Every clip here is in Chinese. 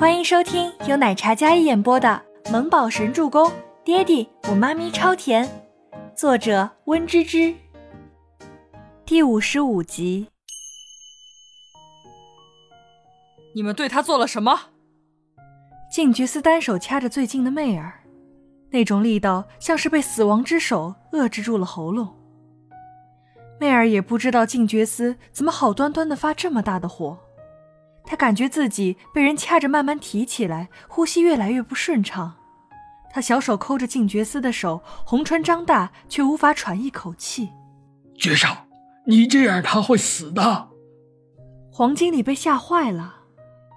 欢迎收听由奶茶嘉一演播的《萌宝神助攻》，爹地我妈咪超甜，作者温芝芝。第五十五集。你们对他做了什么？静觉斯单手掐着最近的媚儿，那种力道像是被死亡之手遏制住了喉咙。媚儿也不知道静觉斯怎么好端端的发这么大的火。他感觉自己被人掐着慢慢提起来，呼吸越来越不顺畅。他小手抠着静觉司的手，红唇张大，却无法喘一口气。绝少，你这样他会死的。黄经理被吓坏了，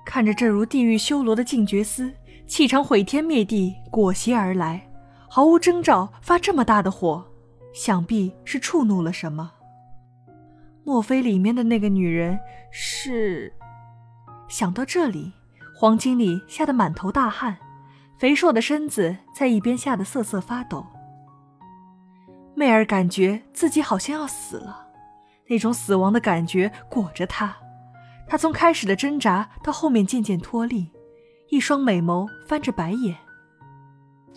看着这如地狱修罗的静觉司，气场毁天灭地，裹挟而来，毫无征兆发这么大的火，想必是触怒了什么。莫非里面的那个女人是？想到这里，黄经理吓得满头大汗，肥硕的身子在一边吓得瑟瑟发抖。媚儿感觉自己好像要死了，那种死亡的感觉裹着她。她从开始的挣扎到后面渐渐脱力，一双美眸翻着白眼。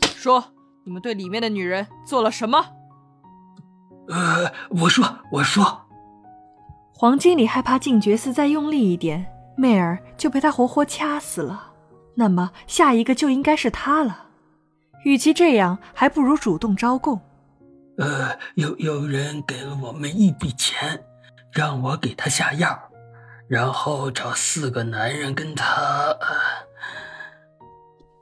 说：“你们对里面的女人做了什么？”呃，我说，我说。黄经理害怕静觉寺再用力一点。媚儿就被他活活掐死了，那么下一个就应该是他了。与其这样，还不如主动招供。呃，有有人给了我们一笔钱，让我给他下药，然后找四个男人跟他。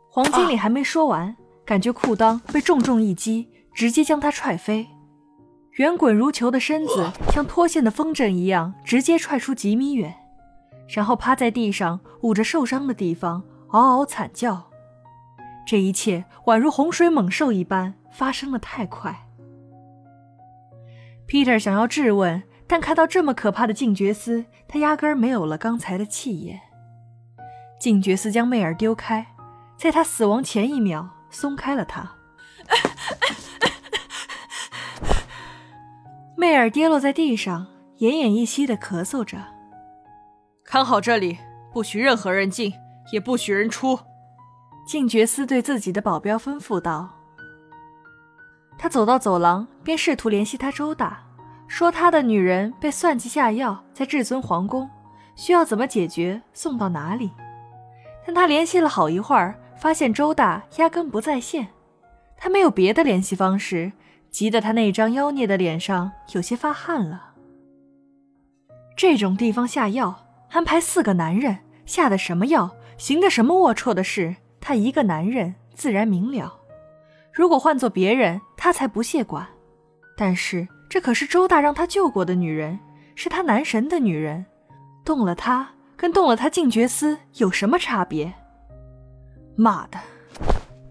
黄经理还没说完，感觉裤裆被重重一击，直接将他踹飞，圆滚如球的身子像脱线的风筝一样，直接踹出几米远。然后趴在地上，捂着受伤的地方，嗷嗷惨叫。这一切宛如洪水猛兽一般，发生的太快。Peter 想要质问，但看到这么可怕的静觉斯，他压根没有了刚才的气焰。静觉斯将媚儿丢开，在他死亡前一秒松开了他。媚儿跌落在地上，奄奄一息的咳嗽着。看好这里，不许任何人进，也不许人出。静觉司对自己的保镖吩咐道。他走到走廊，便试图联系他周大，说他的女人被算计下药，在至尊皇宫，需要怎么解决，送到哪里。但他联系了好一会儿，发现周大压根不在线。他没有别的联系方式，急得他那张妖孽的脸上有些发汗了。这种地方下药。安排四个男人下的什么药，行的什么龌龊的事，他一个男人自然明了。如果换做别人，他才不屑管。但是这可是周大让他救过的女人，是他男神的女人，动了他，跟动了他静觉司有什么差别？妈的！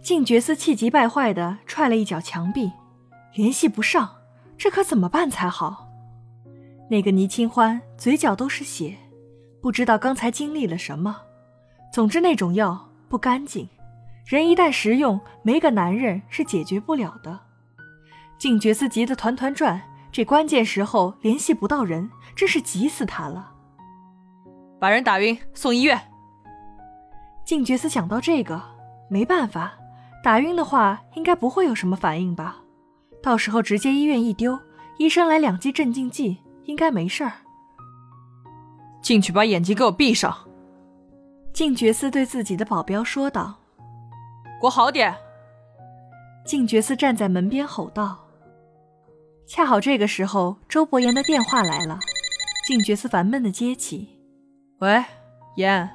静觉司气急败坏地踹了一脚墙壁，联系不上，这可怎么办才好？那个倪清欢嘴角都是血。不知道刚才经历了什么，总之那种药不干净，人一旦食用，没个男人是解决不了的。静觉寺急得团团转，这关键时候联系不到人，真是急死他了。把人打晕，送医院。静觉寺想到这个，没办法，打晕的话应该不会有什么反应吧？到时候直接医院一丢，医生来两剂镇静剂，应该没事儿。进去把眼睛给我闭上！静觉寺对自己的保镖说道：“给我好点！”静觉寺站在门边吼道。恰好这个时候，周伯言的电话来了。静觉寺烦闷的接起：“喂，言，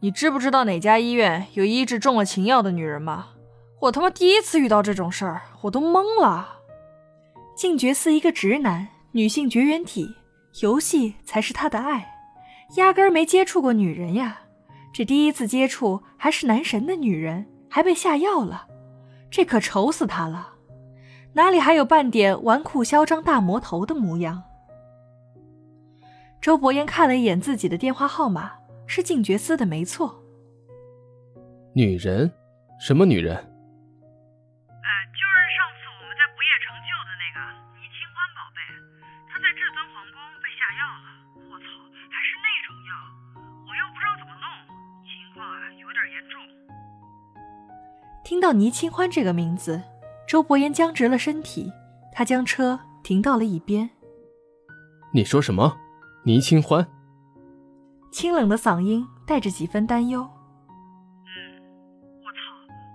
你知不知道哪家医院有医治中了情药的女人吗？我他妈第一次遇到这种事儿，我都懵了。”静觉寺一个直男，女性绝缘体，游戏才是他的爱。压根儿没接触过女人呀，这第一次接触还是男神的女人，还被下药了，这可愁死他了，哪里还有半点纨绔嚣张大魔头的模样？周伯言看了一眼自己的电话号码，是静觉司的，没错。女人？什么女人？听到倪清欢这个名字，周伯言僵直了身体，他将车停到了一边。你说什么？倪清欢？清冷的嗓音带着几分担忧。嗯，我操，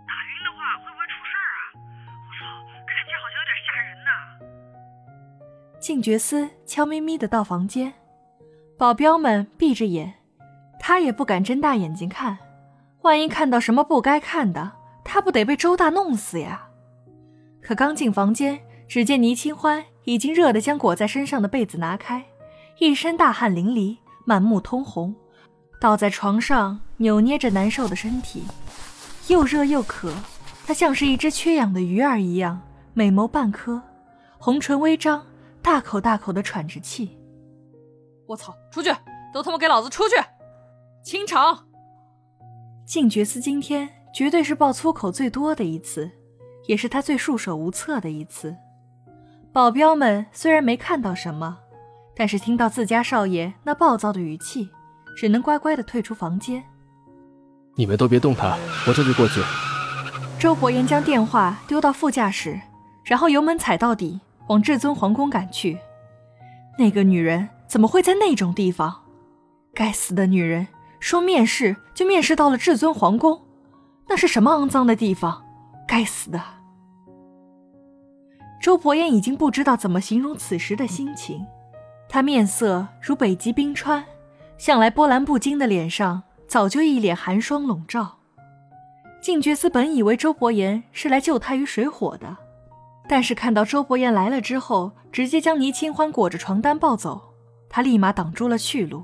打晕的话会不会出事儿啊？我操，看起来好像有点吓人呐。静觉思悄咪咪的到房间，保镖们闭着眼，他也不敢睁大眼睛看，万一看到什么不该看的，他不得被周大弄死呀？可刚进房间，只见倪清欢已经热得将裹在身上的被子拿开，一身大汗淋漓，满目通红，倒在床上扭捏着难受的身体，又热又渴，他像是一只缺氧的鱼儿一样，美眸半颗，红唇微张，大口大口的喘着气。我操！出去！都他妈给老子出去！清场！静觉司今天绝对是爆粗口最多的一次，也是他最束手无策的一次。保镖们虽然没看到什么，但是听到自家少爷那暴躁的语气，只能乖乖的退出房间。你们都别动他，我这就过去。周伯言将电话丢到副驾驶，然后油门踩到底，往至尊皇宫赶去。那个女人怎么会在那种地方？该死的女人，说面试就面试到了至尊皇宫，那是什么肮脏的地方？该死的！周伯言已经不知道怎么形容此时的心情，他面色如北极冰川，向来波澜不惊的脸上早就一脸寒霜笼罩。静觉司本以为周伯言是来救他于水火的，但是看到周伯言来了之后，直接将倪清欢裹着床单抱走，他立马挡住了去路。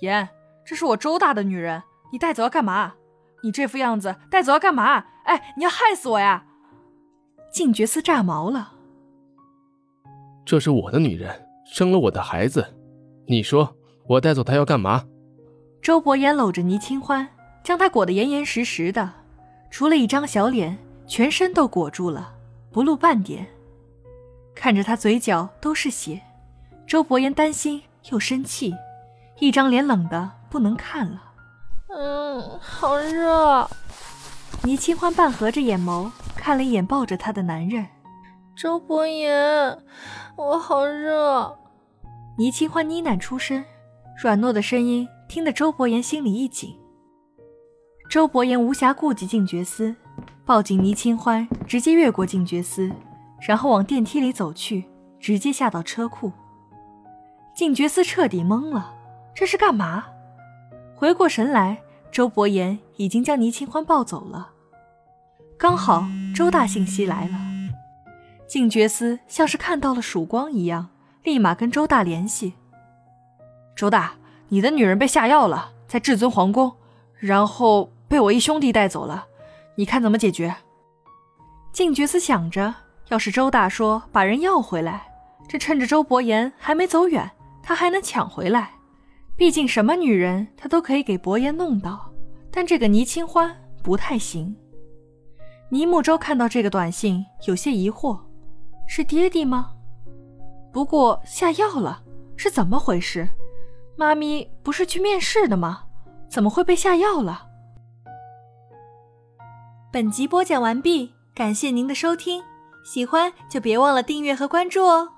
言，这是我周大的女人，你带走要干嘛？你这副样子带走要干嘛？哎，你要害死我呀！静觉司炸毛了。这是我的女人，生了我的孩子，你说我带走她要干嘛？周伯言搂着倪清欢，将她裹得严严实实的，除了一张小脸，全身都裹住了，不露半点。看着她嘴角都是血，周伯言担心又生气，一张脸冷的不能看了。嗯，好热。倪清欢半合着眼眸，看了一眼抱着她的男人。周伯言，我好热。倪清欢呢喃出声，软糯的声音听得周伯言心里一紧。周伯言无暇顾及静觉司，抱紧倪清欢，直接越过静觉司，然后往电梯里走去，直接下到车库。静觉司彻底懵了，这是干嘛？回过神来，周伯言已经将倪清欢抱走了。刚好周大信息来了，静觉司像是看到了曙光一样，立马跟周大联系。周大，你的女人被下药了，在至尊皇宫，然后被我一兄弟带走了，你看怎么解决？静觉司想着，要是周大说把人要回来，这趁着周伯言还没走远，他还能抢回来。毕竟什么女人他都可以给伯言弄到，但这个倪清欢不太行。倪木舟看到这个短信，有些疑惑：是爹地吗？不过下药了，是怎么回事？妈咪不是去面试的吗？怎么会被下药了？本集播讲完毕，感谢您的收听，喜欢就别忘了订阅和关注哦。